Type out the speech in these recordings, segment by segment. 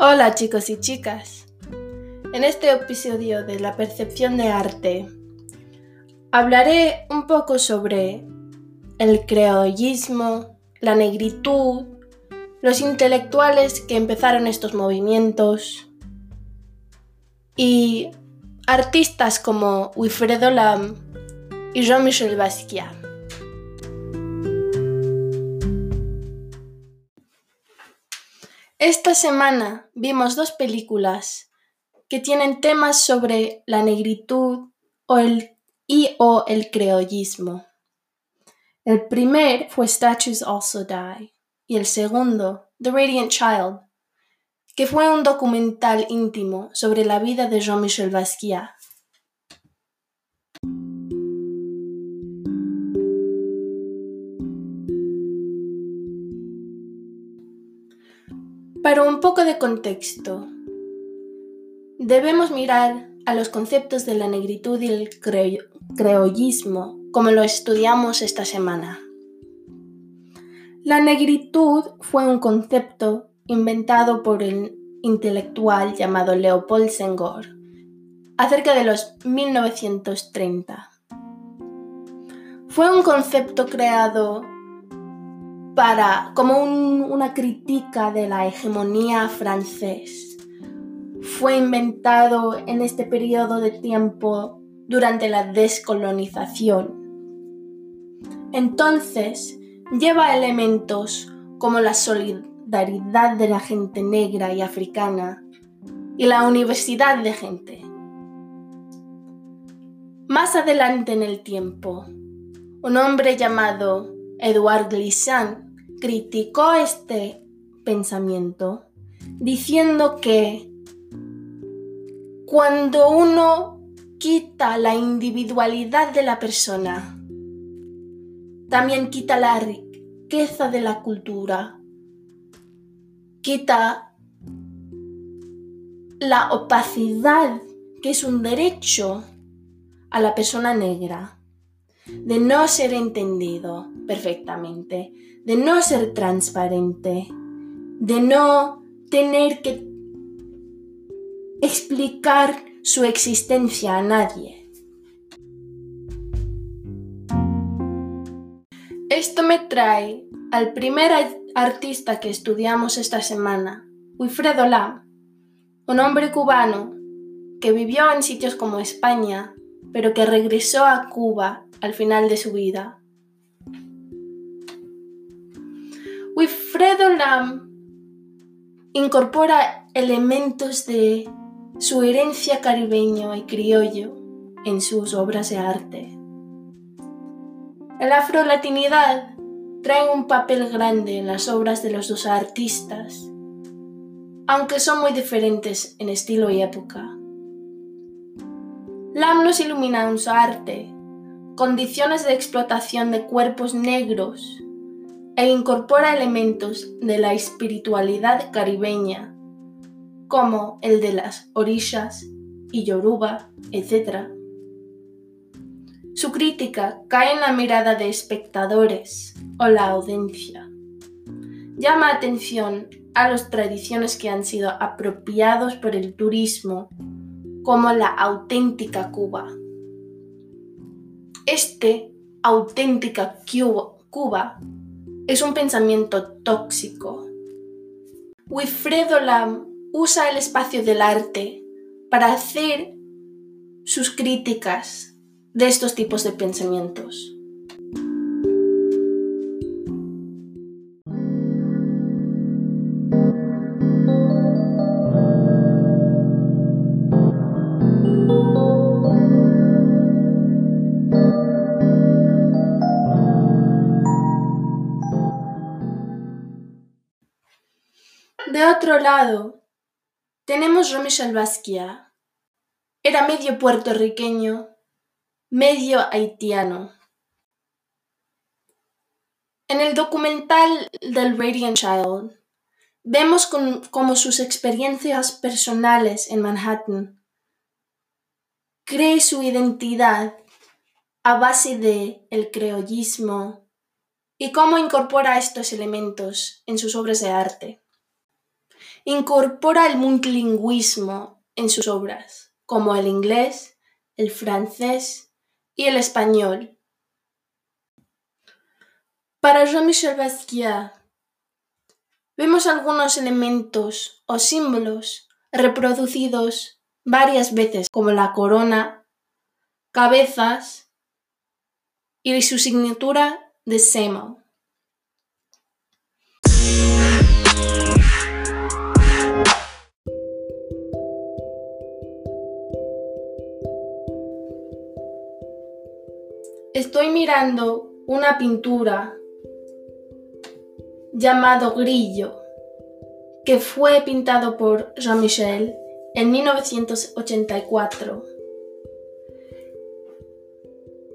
Hola chicos y chicas. En este episodio de la percepción de arte hablaré un poco sobre el creollismo, la negritud, los intelectuales que empezaron estos movimientos y artistas como Wilfredo Lam y Jean-Michel Basquiat. Esta semana vimos dos películas que tienen temas sobre la negritud o el, y o el creollismo. El primer fue Statues Also Die y el segundo, The Radiant Child, que fue un documental íntimo sobre la vida de Jean-Michel Basquiat. Para un poco de contexto, debemos mirar a los conceptos de la negritud y el creollismo como lo estudiamos esta semana. La negritud fue un concepto inventado por el intelectual llamado Leopold Senghor acerca de los 1930. Fue un concepto creado para, como una crítica de la hegemonía francés. Fue inventado en este periodo de tiempo durante la descolonización. Entonces, lleva elementos como la solidaridad de la gente negra y africana y la universidad de gente. Más adelante en el tiempo, un hombre llamado Edouard Glissant criticó este pensamiento diciendo que cuando uno quita la individualidad de la persona, también quita la riqueza de la cultura, quita la opacidad que es un derecho a la persona negra de no ser entendido perfectamente, de no ser transparente, de no tener que explicar su existencia a nadie. Esto me trae al primer artista que estudiamos esta semana, Wilfredo Lam, un hombre cubano que vivió en sitios como España, pero que regresó a Cuba al final de su vida. Wilfredo Lam incorpora elementos de su herencia caribeño y criollo en sus obras de arte. La afrolatinidad trae un papel grande en las obras de los dos artistas, aunque son muy diferentes en estilo y época. Lam nos ilumina en su arte condiciones de explotación de cuerpos negros e incorpora elementos de la espiritualidad caribeña, como el de las orillas y yoruba, etc. Su crítica cae en la mirada de espectadores o la audiencia. Llama atención a las tradiciones que han sido apropiados por el turismo, como la auténtica Cuba este auténtica Cuba es un pensamiento tóxico. Wilfredo Lam usa el espacio del arte para hacer sus críticas de estos tipos de pensamientos. Otro lado, tenemos Jean-Michel Basquiat. Era medio puertorriqueño, medio haitiano. En el documental del Radiant Child, vemos cómo sus experiencias personales en Manhattan cree su identidad a base de el creollismo y cómo incorpora estos elementos en sus obras de arte. Incorpora el multilingüismo en sus obras, como el inglés, el francés y el español. Para Jean-Michel Basquiat, vemos algunos elementos o símbolos reproducidos varias veces, como la corona, cabezas y su signatura de Semo. Estoy mirando una pintura llamado Grillo, que fue pintado por Jean-Michel en 1984.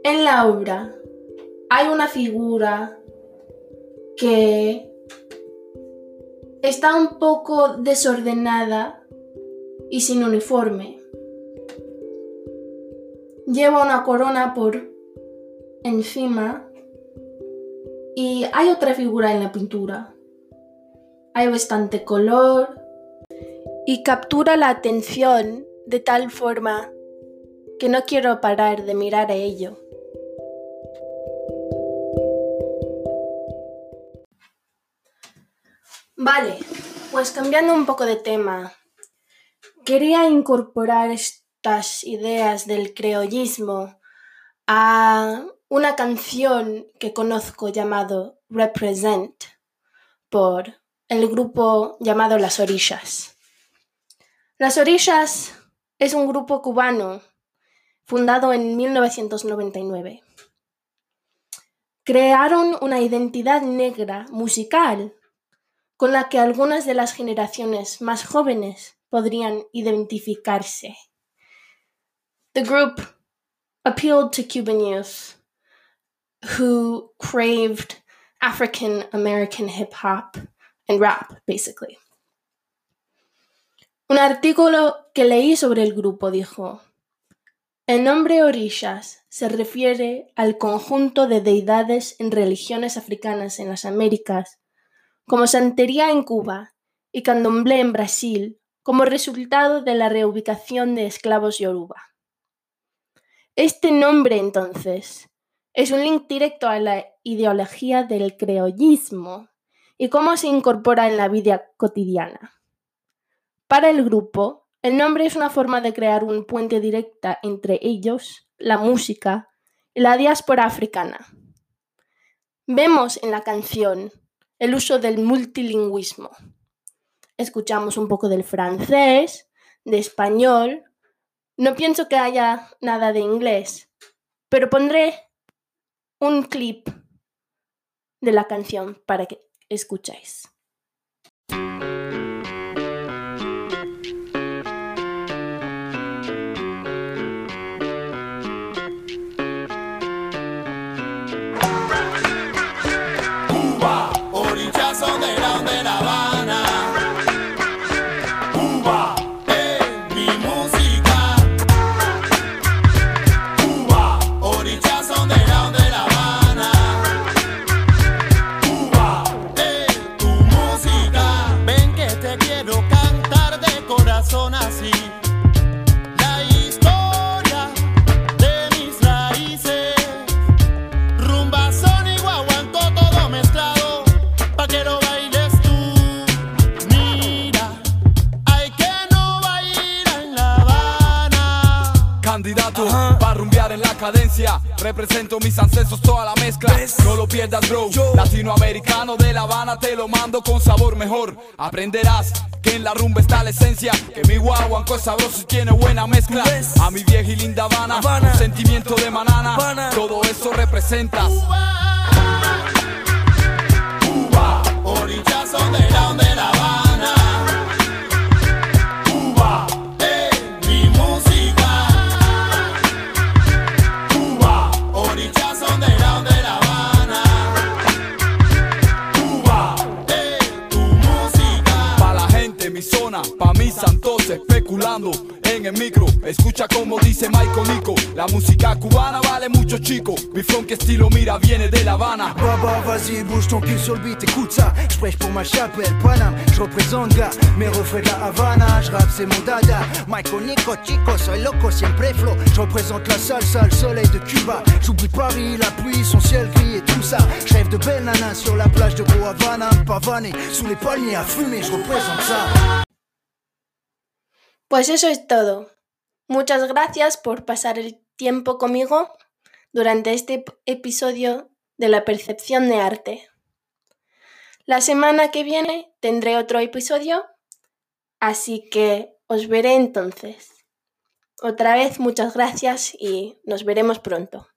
En la obra hay una figura que está un poco desordenada y sin uniforme. Lleva una corona por encima y hay otra figura en la pintura. Hay bastante color y captura la atención de tal forma que no quiero parar de mirar a ello. Vale, pues cambiando un poco de tema, quería incorporar estas ideas del creollismo a una canción que conozco llamado Represent por el grupo llamado Las Orillas. Las Orillas es un grupo cubano fundado en 1999. Crearon una identidad negra musical con la que algunas de las generaciones más jóvenes podrían identificarse. The group appealed to Cuban youth who craved African American hip hop and rap, basically. Un artículo que leí sobre el grupo dijo, el nombre orillas se refiere al conjunto de deidades en religiones africanas en las Américas, como Santería en Cuba y Candomblé en Brasil, como resultado de la reubicación de esclavos yoruba. Este nombre, entonces, es un link directo a la ideología del creollismo y cómo se incorpora en la vida cotidiana. Para el grupo, el nombre es una forma de crear un puente directa entre ellos, la música y la diáspora africana. Vemos en la canción el uso del multilingüismo. Escuchamos un poco del francés, de español, no pienso que haya nada de inglés, pero pondré un clip de la canción para que Represento mis ancestros, toda la mezcla. No lo pierdas, bro. Latinoamericano de La Habana, te lo mando con sabor mejor. Aprenderás que en la rumba está la esencia. Que mi guaguanco es sabroso y tiene buena mezcla. A mi vieja y linda Habana, Un sentimiento de manana. Todo eso representas. Cuba, orillazo de la de La en micro. Escucha como dice Michael Nico, la música cubana vale mucho chico. Mi funk estilo mira viene de La Habana. Baba, vas-y, bouge ton cul sur le beat, écoute ça. Je pour ma chapelle, Paname, je représente gars. Mes refrains de la Havana, je rappe, c'est mon dada. Michael Nico, Chico, soy loco, siempre flow. Je représente la salsa, le soleil de Cuba. J'oublie Paris, la pluie, son ciel gris et tout ça. Je rêve de belles nanas sur la plage de Havana, pavané, sous les palmiers à fumer, je représente ça. Pues eso es todo. Muchas gracias por pasar el tiempo conmigo durante este episodio de la percepción de arte. La semana que viene tendré otro episodio, así que os veré entonces. Otra vez muchas gracias y nos veremos pronto.